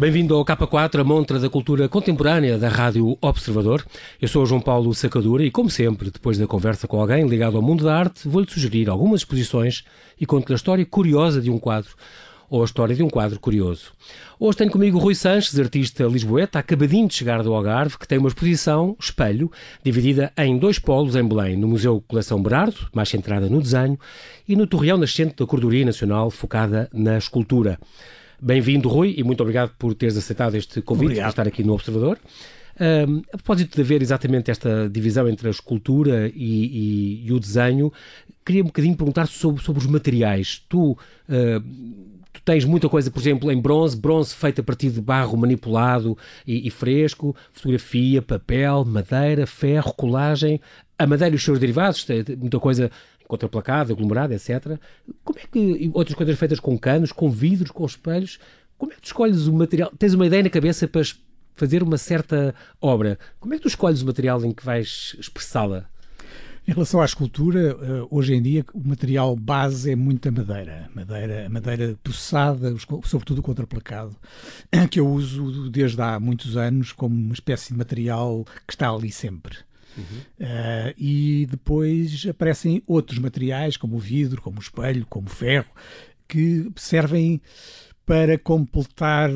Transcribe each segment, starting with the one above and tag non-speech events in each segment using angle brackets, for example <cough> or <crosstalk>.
Bem-vindo ao K4, a montra da cultura contemporânea da Rádio Observador. Eu sou o João Paulo Sacadura e, como sempre, depois da conversa com alguém ligado ao mundo da arte, vou-lhe sugerir algumas exposições e conto-lhe a história curiosa de um quadro ou a história de um quadro curioso. Hoje tenho comigo Rui Sanches, artista lisboeta, acabadinho de chegar do Algarve, que tem uma exposição, Espelho, dividida em dois polos em Belém, no Museu Coleção Berardo, mais centrada no desenho, e no Torreão Nascente da Cordoria Nacional, focada na escultura. Bem-vindo, Rui, e muito obrigado por teres aceitado este convite para estar aqui no Observador. Um, a propósito de haver exatamente esta divisão entre a escultura e, e, e o desenho, queria um bocadinho perguntar sobre, sobre os materiais. Tu, uh, tu tens muita coisa, por exemplo, em bronze, bronze feito a partir de barro manipulado e, e fresco, fotografia, papel, madeira, ferro, colagem, a madeira e os seus derivados, muita coisa contraplacada, aglomerada, etc. Como é que outras coisas feitas com canos, com vidros, com espelhos, como é que tu escolhes o material? Tens uma ideia na cabeça para fazer uma certa obra. Como é que tu escolhes o material em que vais expressá-la? Em relação à escultura, hoje em dia o material base é muita madeira, madeira, madeira processada, sobretudo contraplacado, <clears throat> que eu uso desde há muitos anos como uma espécie de material que está ali sempre. Uh, e depois aparecem outros materiais, como o vidro, como o espelho, como o ferro, que servem para completar,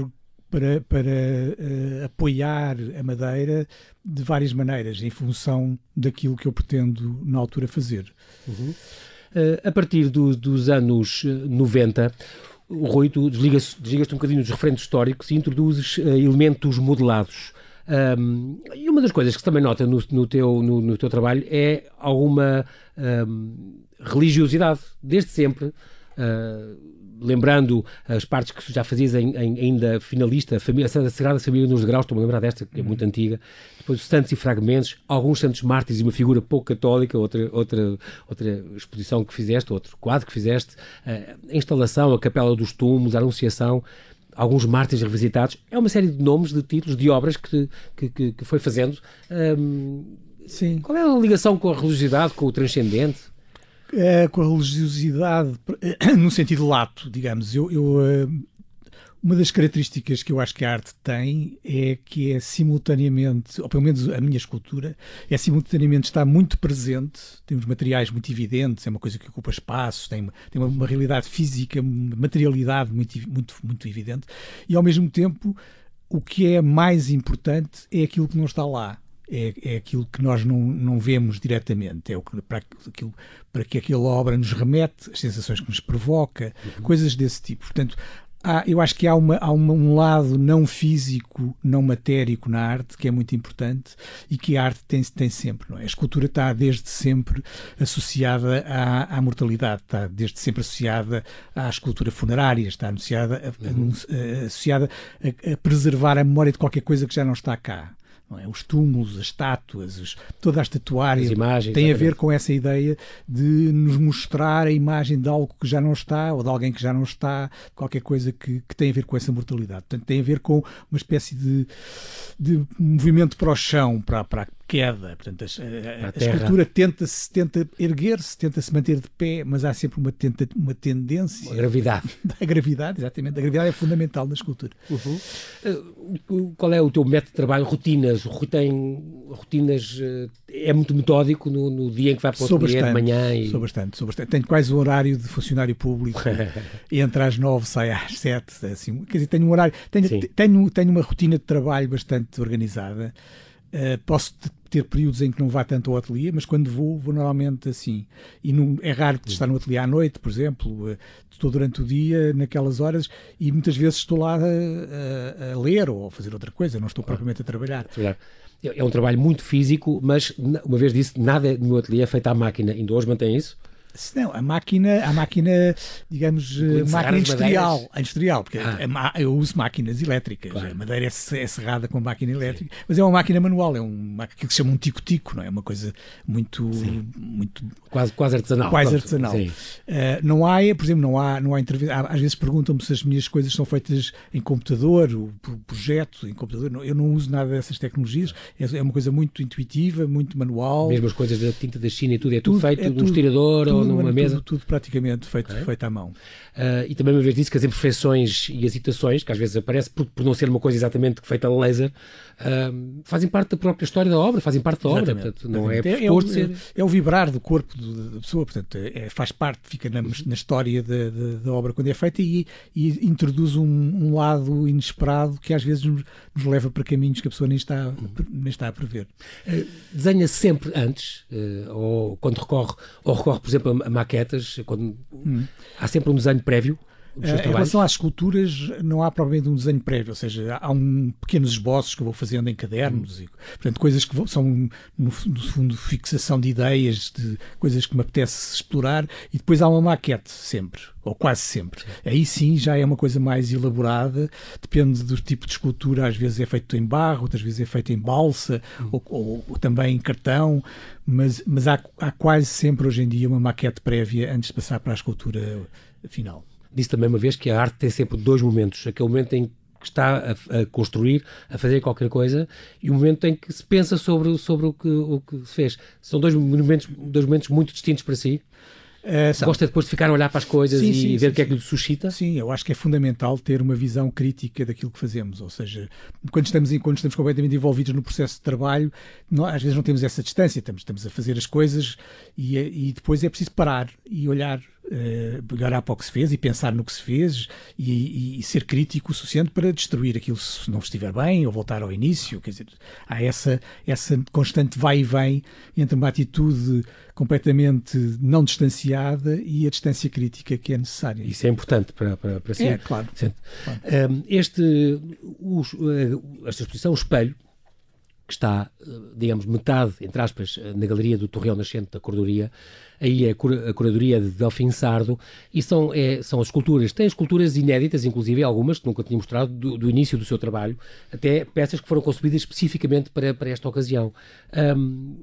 para, para uh, apoiar a madeira de várias maneiras, em função daquilo que eu pretendo na altura fazer. Uhum. Uh, a partir do, dos anos 90, o Rui, tu desligas-te desligas um bocadinho dos referentes históricos e introduzes elementos modelados. Um, e uma das coisas que se também nota no, no, teu, no, no teu trabalho é alguma um, religiosidade, desde sempre. Uh, lembrando as partes que já fazias em, em, ainda finalista, a, família, a Sagrada Família nos Degraus, estou-me a lembrar desta, que é muito antiga, depois os Santos e Fragmentos, alguns Santos Mártires e uma figura pouco católica, outra, outra, outra exposição que fizeste, outro quadro que fizeste, uh, a instalação, a Capela dos Túmulos, a Anunciação, alguns mártires revisitados. É uma série de nomes, de títulos, de obras que, que, que foi fazendo. Um, Sim. Qual é a ligação com a religiosidade, com o transcendente? É, com a religiosidade, <clears throat> no sentido lato, digamos. Eu, eu, uma das características que eu acho que a arte tem é que é simultaneamente, ou pelo menos a minha escultura, é simultaneamente estar muito presente, temos materiais muito evidentes, é uma coisa que ocupa espaço, tem, tem uma, uma realidade física, uma materialidade muito, muito, muito evidente, e ao mesmo tempo o que é mais importante é aquilo que não está lá. É, é aquilo que nós não, não vemos diretamente, é o que, para, aquilo, para que aquela obra nos remete, as sensações que nos provoca, uhum. coisas desse tipo. Portanto, há, eu acho que há, uma, há uma, um lado não físico, não matérico na arte que é muito importante e que a arte tem, tem sempre. Não é? A escultura está desde sempre associada à, à mortalidade, está desde sempre associada à escultura funerária, está associada a, uhum. a, associada a, a preservar a memória de qualquer coisa que já não está cá. É? Os túmulos, as estátuas, os, toda a estatuária imagens, tem a ver com essa ideia de nos mostrar a imagem de algo que já não está ou de alguém que já não está, qualquer coisa que, que tem a ver com essa mortalidade. Portanto, tem a ver com uma espécie de, de movimento para o chão, para, para, queda. Portanto, a, a, a escultura tenta-se, tenta erguer-se, tenta se manter de pé, mas há sempre uma, tenta, uma tendência. A gravidade. <laughs> A gravidade, exatamente. A gravidade é fundamental na escultura. Uhum. Uh, qual é o teu método de trabalho? Rotinas? Tem rotinas. Uh, é muito metódico no, no, dia em que vai para o ateliê de manhã? E... Sou bastante, sou bastante. Tenho quase o horário de funcionário público. <laughs> Entra às nove, sai às sete. Assim, quer dizer, tenho um horário. Tenho, tenho, tenho uma rotina de trabalho bastante organizada. Uh, posso ter períodos em que não vá tanto ao ateliê, mas quando vou, vou normalmente assim. E não, é raro estar no ateliê à noite, por exemplo. Uh, estou durante o dia naquelas horas e muitas vezes estou lá a, a, a ler ou a fazer outra coisa, não estou propriamente a trabalhar. É um trabalho muito físico, mas uma vez disse, nada no ateliê é feito à máquina. Ainda hoje mantém isso? Não, a máquina, a máquina, digamos, máquina industrial, industrial, porque ah. eu uso máquinas elétricas. Claro. A madeira é, é serrada com máquina elétrica, Sim. mas é uma máquina manual, é um aquilo que se chama um tico-tico, não é? Uma coisa muito, muito quase, quase artesanal. Quase artesanal. Uh, não há, por exemplo, não há, não há entrevista. Às vezes perguntam-me se as minhas coisas são feitas em computador, o projeto em computador. Eu não uso nada dessas tecnologias. É, é uma coisa muito intuitiva, muito manual. Mesmo as coisas da tinta da China e tudo, é tudo, tudo feito é num estirador. Tudo numa mesa? Tudo, tudo praticamente feito, okay. feito à mão. Uh, e também uma vez disse que as imperfeições e as citações, que às vezes aparecem por, por não ser uma coisa exatamente feita a laser, uh, fazem parte da própria história da obra, fazem parte da obra. Portanto, não é, é, o, ser... é o vibrar do corpo da pessoa, portanto, é, faz parte, fica na, na história da, da, da, obra quando é feita e, e introduz um, um, lado inesperado que às vezes nos, nos, leva para caminhos que a pessoa nem está, nem está a prever. Uh, desenha sempre antes, ou quando recorre, ou recorre, por exemplo, maquetas, quando hum. há sempre um desenho prévio em relação às esculturas, não há provavelmente um desenho prévio, ou seja, há um pequenos esboços que eu vou fazendo em cadernos, hum. e, portanto, coisas que vou, são, no, no, fundo, fixação de ideias, de coisas que me apetece explorar, e depois há uma maquete, sempre, ou quase sempre. Sim. Aí sim já é uma coisa mais elaborada, depende do tipo de escultura, às vezes é feito em barro, outras vezes é feito em balsa, hum. ou, ou, ou, também em cartão, mas, mas há, há quase sempre hoje em dia uma maquete prévia antes de passar para a escultura final disse também uma vez que a arte tem sempre dois momentos. Aquele momento em que está a, a, construir, a fazer qualquer coisa, e o momento em que se pensa sobre, sobre o, que, o que se fez. São dois momentos, dois momentos muito distintos para si. Uh, Gosta depois de ficar a olhar para as coisas sim, e sim, ver o que é que lhe suscita? Sim, eu acho que é fundamental ter uma visão crítica daquilo que fazemos. Ou seja, quando estamos, quando estamos completamente envolvidos no processo de trabalho, às vezes não temos essa distância, estamos, estamos a fazer as coisas e, e depois é preciso parar e olhar uh, olhar para o que se fez e pensar no que se fez e, e, ser crítico o suficiente para destruir aquilo se não estiver bem ou voltar ao início. Quer dizer, há essa, essa constante vai e vem entre uma atitude completamente não distanciada e a distância crítica que é necessária. Isso é importante para, para, para si. É, claro. claro. Um, este, os, esta exposição, o espelho, que está, digamos, metade, entre aspas, na galeria do Torreão Nascente da Cordoria, aí é a curadoria de Delfim Sardo, e são, é, são as esculturas, tem esculturas inéditas, inclusive algumas que nunca tinha mostrado, do, do, início do seu trabalho, até peças que foram concebidas especificamente para, para esta ocasião. Um,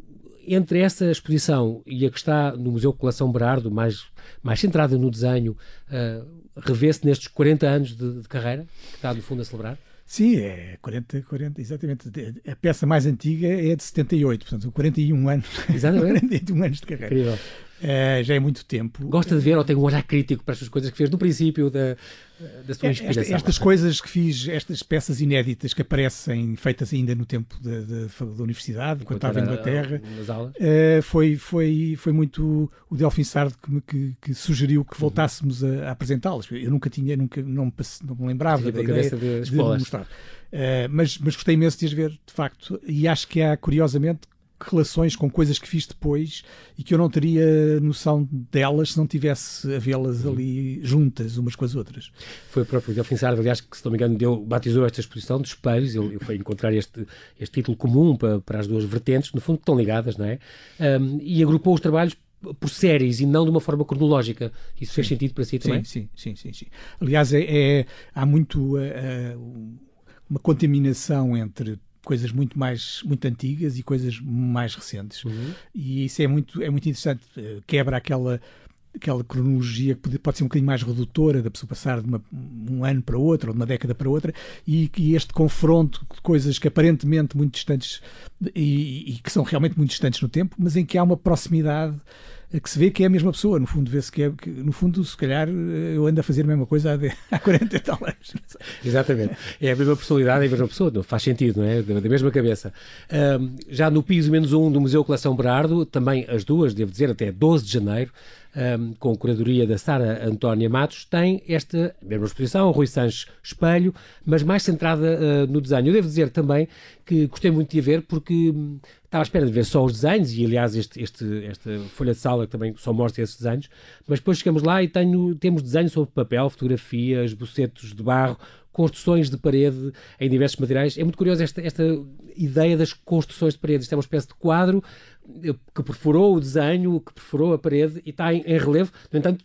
entre essa exposição e a que está no Museu Coleção Berardo, mais, mais centrada no desenho, uh, revê-se nestes 40 anos de, de carreira, que está no fundo a celebrar? Sim, é 40, 40, exatamente. A peça mais antiga é de 78, portanto, 41 anos. Exatamente. <laughs> 41 anos de carreira. Incrível. Uh, já é muito tempo. Gosta de ver ou tem um olhar crítico para estas coisas que fez no princípio da, da sua é, inspiração? Esta, estas coisas que fiz, estas peças inéditas que aparecem, feitas ainda no tempo da, da, da universidade, quando estava em Inglaterra, uh, foi, foi, foi muito o Delfim Sardo que me, que, que sugeriu que voltássemos a, a apresentá-las. Eu nunca tinha, nunca, não, me, não me lembrava da ideia de, de mostrar. Uh, mas, mas gostei imenso de as ver, de facto, e acho que há, curiosamente, relações com coisas que fiz depois e que eu não teria noção delas se não tivesse a vê-las ali juntas umas com as outras. Foi o próprio Delfim Sardo, aliás, que se não me engano deu, batizou esta exposição dos espelhos, ele, ele foi encontrar este, este título comum para, para as duas vertentes, no fundo estão ligadas, não é? Um, e agrupou os trabalhos por séries e não de uma forma cronológica. Isso sim. fez sentido para si também? Sim, sim, sim. sim, sim. Aliás, é, é há muito uh, uh, uma contaminação entre coisas muito mais muito antigas e coisas mais recentes uhum. e isso é muito é muito interessante eh, quebra aquela aquela cronologia que pode, pode ser um bocadinho mais redutora da pessoa passar de uma, um ano para outro ou de uma década para outra e, e este confronto de coisas que aparentemente muito distantes e, e, que são realmente muito distantes no tempo mas em que há uma proximidade que se vê que é a mesma pessoa. No fundo, vê-se que é, que, no fundo, se calhar eu ando a fazer a mesma coisa há, de, <laughs> há 40 e tal anos. Exatamente. É a mesma personalidade, é a mesma pessoa, não faz sentido, não é? Da, da mesma cabeça. Um, já no piso menos um do Museu Coleção Berardo, também as duas, devo dizer, até 12 de janeiro, um, com curadoria da Sara Antónia Matos, tem esta mesma exposição, Rui Sanches Espelho, mas mais centrada uh, no desenho. Eu devo dizer também que gostei muito de a ver porque hum, estava à espera de ver só os desenhos e aliás este, este, esta folha de sala também só mostra esses desenhos, mas depois chegamos lá e tenho, temos desenhos sobre papel, fotografias, bocetos de barro, construções de parede em diversos materiais. É muito curioso esta, esta ideia das construções de parede. Isto é uma espécie de quadro que perfurou o desenho, que perfurou a parede e está em, em relevo. No entanto,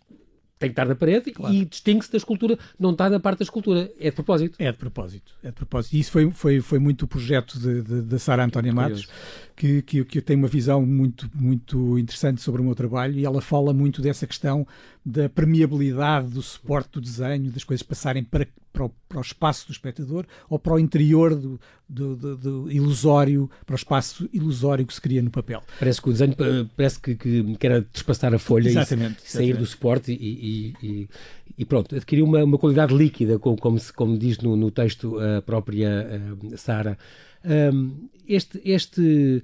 tem que estar na parede claro. e distingue-se da escultura, não está na parte da escultura. É de propósito. É de propósito. É de propósito. E isso foi, foi, foi muito o projeto da Sara Antónia Matos, que, que, que tem uma visão muito, muito interessante sobre o meu trabalho e ela fala muito dessa questão da permeabilidade do suporte do desenho, das coisas passarem para, para o, para o espaço do espectador ou para o interior do, do, do, do, ilusório, para o espaço ilusório que se cria no papel. Parece que o desenho parece que, que, que era despassar a folha exatamente, e sair do suporte e, e, e, pronto, adquiriu uma, uma qualidade líquida, como, como, se, como diz no, no texto a própria uh, Sara. Um, este, este,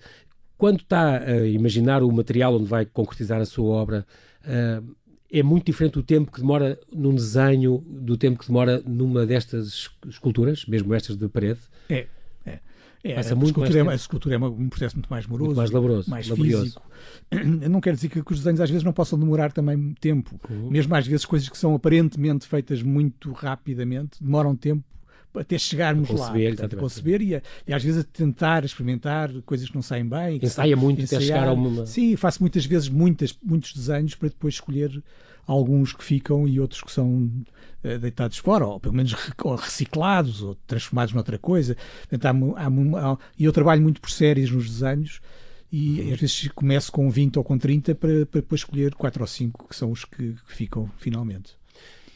quando está a imaginar o material onde vai concretizar a sua obra, uh, é muito diferente o tempo que demora num desenho do tempo que demora numa destas esculturas, mesmo estas de parede. É, é. É, a, escultura é, a escultura é um processo muito mais moroso, muito mais laboroso, mais laborioso. físico. <clears throat> Não quero dizer que os desenhos às vezes não possam demorar também tempo. Uhum. Mesmo às vezes coisas que são aparentemente feitas muito rapidamente demoram tempo até chegarmos conceber, lá, portanto, a conceber e, a, e, às vezes a tentar experimentar coisas que não saem bem. Ensaia muito ensaiar. até chegar a uma... Sim, faço muitas vezes muitas, muitos desenhos para depois escolher alguns que ficam e outros que são uh, deitados fora, ou pelo menos reciclados, ou transformados noutra coisa. Portanto, há, há, há, e eu trabalho muito por séries nos desenhos, e às vezes começo com 20 ou com 30 para, para depois escolher 4 ou 5 que são os que, que ficam finalmente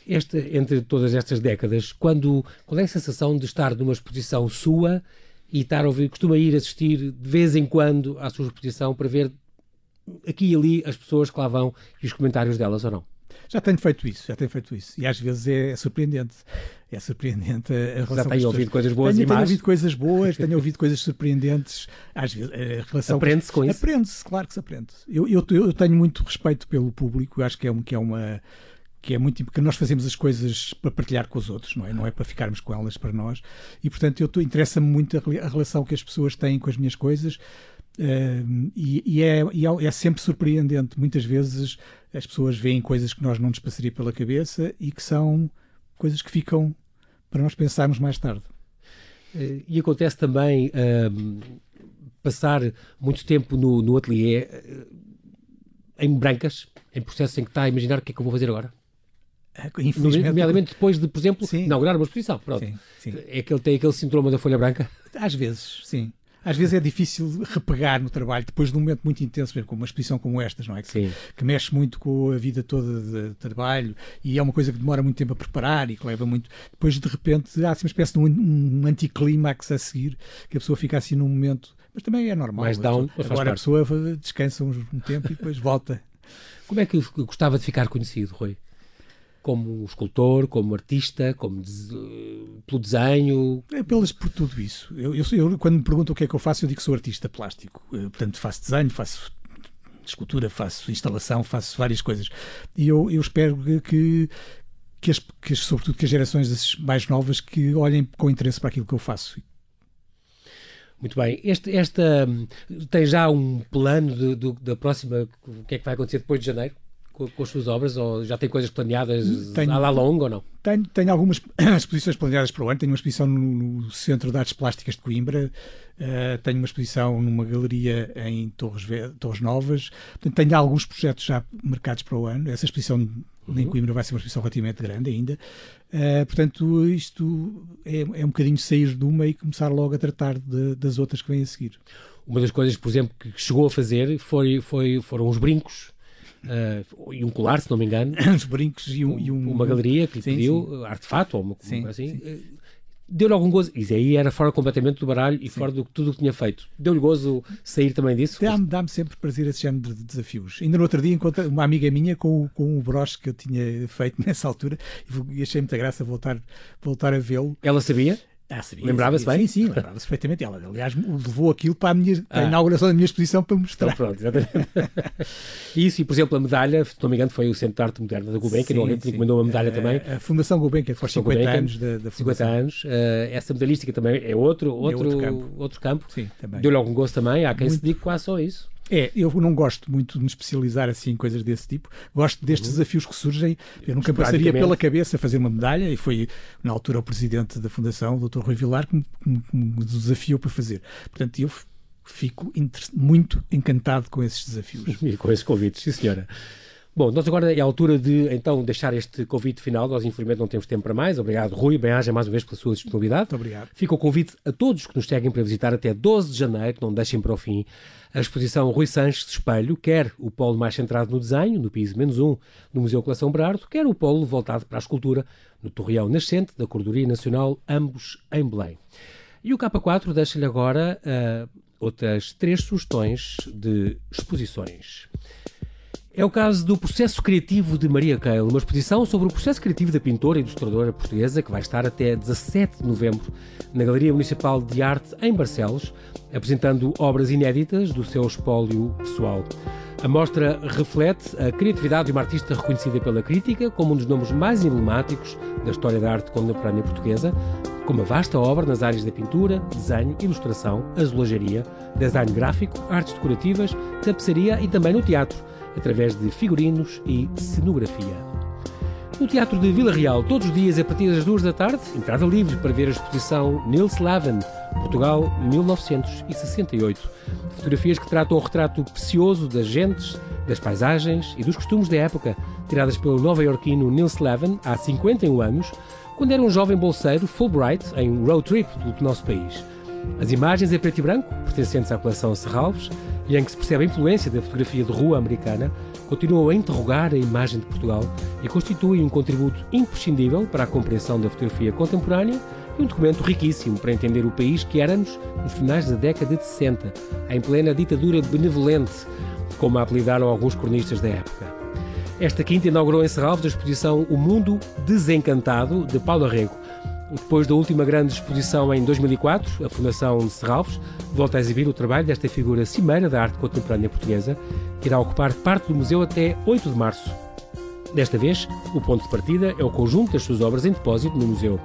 este, entre todas estas décadas, quando, qual é a sensação de estar numa exposição sua e estar a ouvir, costuma ir assistir de vez em quando à sua exposição para ver aqui e ali as pessoas que lá vão e os comentários delas ou não? Já tenho feito isso, já tenho feito isso. E às vezes é, é surpreendente. É surpreendente a, relação. Já tenho ouvido coisas boas tenho, e tenho ouvido coisas boas, <laughs> tenho ouvido coisas surpreendentes. Às vezes a relação. Aprende-se com isso? Aprende-se, claro que se aprende. Eu, eu, eu, tenho muito respeito pelo público, eu acho que é, um, que é uma que é muito porque nós fazemos as coisas para partilhar com os outros, não é? Não é para ficarmos com elas para nós. E portanto, eu interessa-me muito a, a, relação que as pessoas têm com as minhas coisas. Uh, e, e, é, e, é, é, sempre surpreendente. Muitas vezes as pessoas veem coisas que nós não nos passaria pela cabeça e que são coisas que ficam para nós pensarmos mais tarde. Uh, e acontece também uh, passar muito tempo no, no ateliê eh, em brancas, em processo em que está a imaginar o que é que eu vou fazer agora? Infelizmente, nomeadamente depois de, por exemplo, sim. inaugurar uma exposição. Pronto. Sim, sim. É que ele tem aquele sintoma da folha branca? Às vezes, sim. Às vezes é difícil repegar no trabalho depois de um momento muito intenso, como uma exposição como estas, não é? Que, que, mexe muito com a vida toda de trabalho e é uma coisa que demora muito tempo a preparar e que leva muito. Depois, de repente, há assim uma espécie de um, um anticlímax a seguir que a pessoa fica assim num momento. Mas também é normal. Mais down, Agora a pessoa descansa um, um tempo e depois volta. Como é que gostava de ficar conhecido, Rui? Como escultor, como artista, como pelo desenho? É pelas, por tudo isso. Eu, eu, eu, quando me perguntam o que é que eu faço, eu digo que sou artista plástico. Eu, portanto, faço desenho, faço escultura, faço instalação, faço várias coisas. E eu, eu espero que, que, as, que, sobretudo que as gerações mais novas que olhem com interesse para aquilo que eu faço. Muito bem. Este, esta tem já um plano de, de, da próxima, o que é que vai acontecer depois de janeiro? Com, com, as suas obras ou já tem coisas planeadas tenho, a lá longo ou não? Tenho, tenho algumas <clears throat> exposições planeadas para o ano. Tenho uma exposição no, no Centro de Artes Plásticas de Coimbra, uh, tenho uma exposição numa galeria em Torres, Torres Novas. Portanto, tenho alguns projetos já marcados para o ano. Essa exposição uhum. em Coimbra vai ser uma exposição relativamente grande ainda. Uh, portanto, isto é, é um bocadinho sair de uma e começar logo a tratar de, das outras que vêm a seguir. Uma das coisas, por exemplo, que chegou a fazer foi, foi, foram os brincos uh, e um colar, se não me engano. <laughs> Uns brincos e, um, e um, uma galeria que lhe sim, pediu, sim. artefato ou uma, sim, assim. Eh, deu-lhe algum gozo. Isso aí era fora completamente do baralho e fora de tudo o que tinha feito. Deu-lhe gozo sair também disso? Dá-me dá sempre prazer esse género de desafios. Ainda no outro dia encontrei uma amiga minha com, com o broche que eu tinha feito <laughs> nessa altura e achei muita graça voltar, voltar a vê-lo. Ela sabia? Ah, Lembrava-se bem? Sim, sim, lembrava-se perfeitamente. Ela, aliás, levou aquilo para a, minha, para a ah. inauguração da minha exposição para mostrar. Então, pronto, exatamente. <laughs> Isso, e por exemplo, a medalha, se não me engano, foi o Centro de Arte Moderna da Gulbenkian, alguém que encomendou uma medalha a, também. A Fundação Gulbenkian, foi 50 Gulbenkian, anos da, da Fundação. 50 anos. Uh, essa medalhística também é outro, outro, é outro campo. Outro campo. Sim, também. Deu-lhe algum gosto também. Há quem Muito. se diga quase só isso. É, eu não gosto muito de me especializar assim em coisas desse tipo. Gosto destes uhum. desafios que surgem. Eu nunca passaria pela cabeça fazer uma medalha e foi, na altura, o presidente da Fundação, o Dr. Rui Vilar, que me, me desafiou para fazer. Portanto, eu fico muito encantado com esses desafios. <laughs> E com esses convites, sim senhora. Bom, nós agora é a altura de então deixar este convite final. Nós, infelizmente, não temos tempo para mais. Obrigado, Rui. Bem-aja mais uma vez pela sua disponibilidade. Muito obrigado. Fica o convite a todos que nos seguem para visitar até 12 de janeiro, não deixem para o fim, a exposição Rui Sanches de Espelho, quer o polo mais centrado no desenho, no piso menos um, do Museu Coleção Berardo, quer o polo voltado para a escultura, no Torreão Nascente, da Cordoria Nacional, ambos em Belém. E o K4 deixa-lhe agora uh, outras três sugestões de exposições. É o caso do Processo Criativo de Maria Keil, uma exposição sobre o processo criativo da pintora e ilustradora portuguesa que vai estar até 17 de novembro na Galeria Municipal de Arte em Barcelos, apresentando obras inéditas do seu espólio pessoal. A mostra reflete a criatividade de uma artista reconhecida pela crítica como um dos nomes mais emblemáticos da história da arte contemporânea portuguesa, com uma vasta obra nas áreas da pintura, desenho, ilustração, azulejaria, design gráfico, artes decorativas, tapeçaria e também no teatro através de figurinos e cenografia. No Teatro de Vila Real, todos os dias a partir das duas da tarde, entrada livre para ver a exposição Nils Laven, Portugal 1968. Fotografias que tratam o retrato precioso das gentes, das paisagens e dos costumes da época, tiradas pelo nova-iorquino Nils Laven há 51 anos, quando era um jovem bolseiro Fulbright em road trip pelo nosso país. As imagens em preto e branco, pertencentes à coleção Serralves, e em que se percebe a influência da fotografia de rua americana, continuam a interrogar a imagem de Portugal e constituem um contributo imprescindível para a compreensão da fotografia contemporânea e um documento riquíssimo para entender o país que éramos nos finais da década de 60, em plena ditadura benevolente, como a apelidaram alguns cronistas da época. Esta quinta inaugurou em Serralves a exposição O Mundo Desencantado, de Paulo Arrego, depois da última grande exposição em 2004, a Fundação de Serralves volta a exibir o trabalho desta figura cimeira da arte contemporânea portuguesa, que irá ocupar parte do museu até 8 de março. Desta vez, o ponto de partida é o conjunto das suas obras em depósito no museu,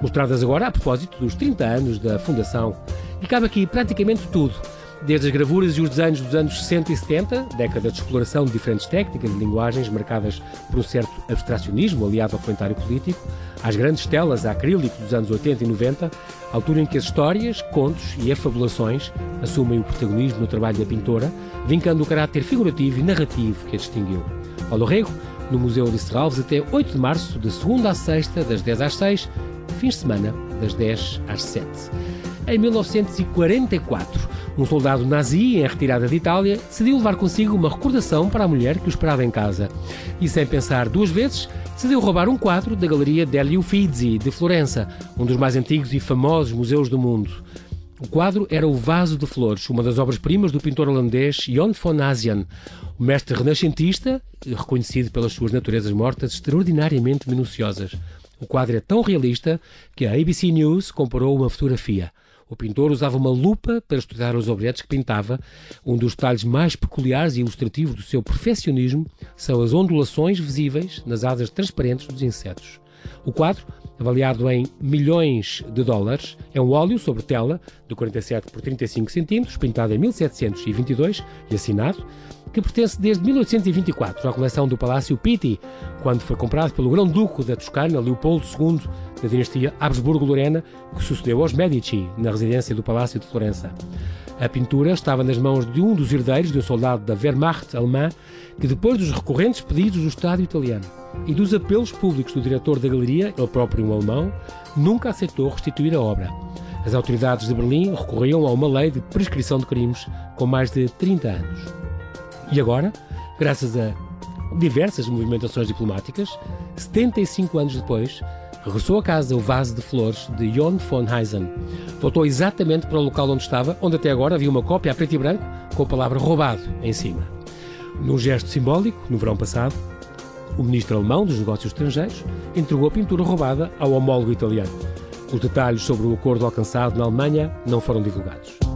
mostradas agora a propósito dos 30 anos da Fundação. E cabe aqui praticamente tudo, desde as gravuras e os desenhos dos anos 60 e 70, década de exploração de diferentes técnicas e linguagens marcadas por um certo abstracionismo aliado ao comentário político, às grandes telas a acrílico dos anos 80 e 90, altura em que as histórias, contos e afabulações assumem o protagonismo no trabalho da pintora, vincando o caráter figurativo e narrativo que a distinguiu. Paulo Rego, no Museu de Serralves, até 8 de março, de segunda à sexta, das 10 às 6, fins de semana, das 10 às 7. Em 1944, um soldado nazi, em retirada de Itália, decidiu levar consigo uma recordação para a mulher que o esperava em casa. E sem pensar duas vezes, decidiu roubar um quadro da Galeria degli Uffizi, de Florença, um dos mais antigos e famosos museus do mundo. O quadro era o Vaso de Flores, uma das obras-primas do pintor holandês Jon von Asian, o mestre renascentista, reconhecido pelas suas naturezas mortas extraordinariamente minuciosas. O quadro é tão realista que a ABC News comparou uma fotografia. O pintor usava uma lupa para estudar os objetos que pintava. Um dos detalhes mais peculiares e ilustrativos do seu perfeccionismo são as ondulações visíveis nas asas transparentes dos insetos. O quadro, avaliado em milhões de dólares, é um óleo sobre tela de 47 por 35 centímetros, pintado em 1722 e assinado, que pertence desde 1824 à coleção do Palácio Pitti, quando foi comprado pelo Grão-Duque da Toscana, Leopoldo II, da dinastia Habsburgo-Lorena, que sucedeu aos Medici na residência do Palácio de Florença. A pintura estava nas mãos de um dos herdeiros de um soldado da Wehrmacht alemã, que depois dos recorrentes pedidos do Estado italiano e dos apelos públicos do diretor da galeria, ele próprio um alemão, nunca aceitou restituir a obra. As autoridades de Berlim recorriam a uma lei de prescrição de crimes com mais de 30 anos. E agora, graças a diversas movimentações diplomáticas, 75 anos depois, regressou a casa o vaso de flores de Jon von Heisen. Voltou exatamente para o local onde estava, onde até agora havia uma cópia a preto e branco com a palavra roubado em cima. Num gesto simbólico, no verão passado, o ministro alemão dos negócios estrangeiros entregou a pintura roubada ao homólogo italiano. Os detalhes sobre o acordo alcançado na Alemanha não foram divulgados.